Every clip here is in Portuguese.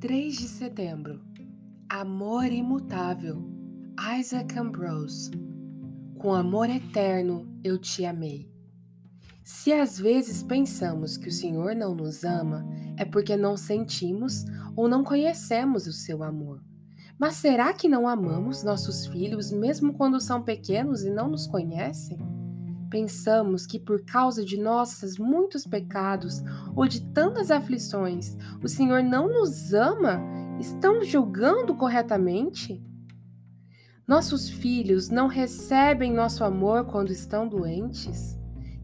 3 de setembro Amor imutável Isaac Ambrose Com amor eterno eu te amei. Se às vezes pensamos que o Senhor não nos ama, é porque não sentimos ou não conhecemos o seu amor. Mas será que não amamos nossos filhos mesmo quando são pequenos e não nos conhecem? Pensamos que por causa de nossos muitos pecados ou de tantas aflições, o Senhor não nos ama? Estamos julgando corretamente? Nossos filhos não recebem nosso amor quando estão doentes?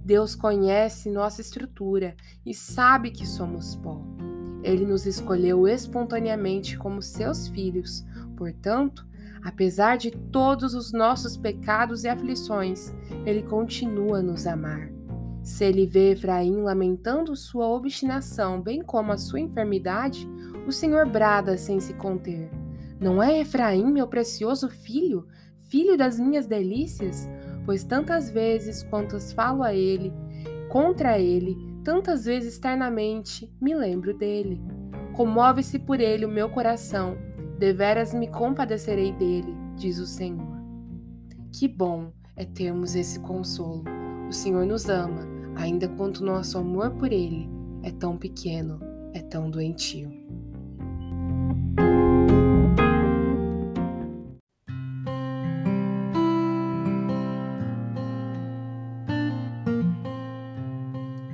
Deus conhece nossa estrutura e sabe que somos pó. Ele nos escolheu espontaneamente como seus filhos, portanto, Apesar de todos os nossos pecados e aflições, ele continua a nos amar. Se ele vê Efraim lamentando sua obstinação, bem como a sua enfermidade, o Senhor brada sem se conter: Não é Efraim, meu precioso filho, filho das minhas delícias? Pois tantas vezes quantas falo a ele, contra ele, tantas vezes ternamente me lembro dele. Comove-se por ele o meu coração Deveras me compadecerei dele, diz o Senhor. Que bom é termos esse consolo. O Senhor nos ama, ainda quanto nosso amor por ele é tão pequeno, é tão doentio.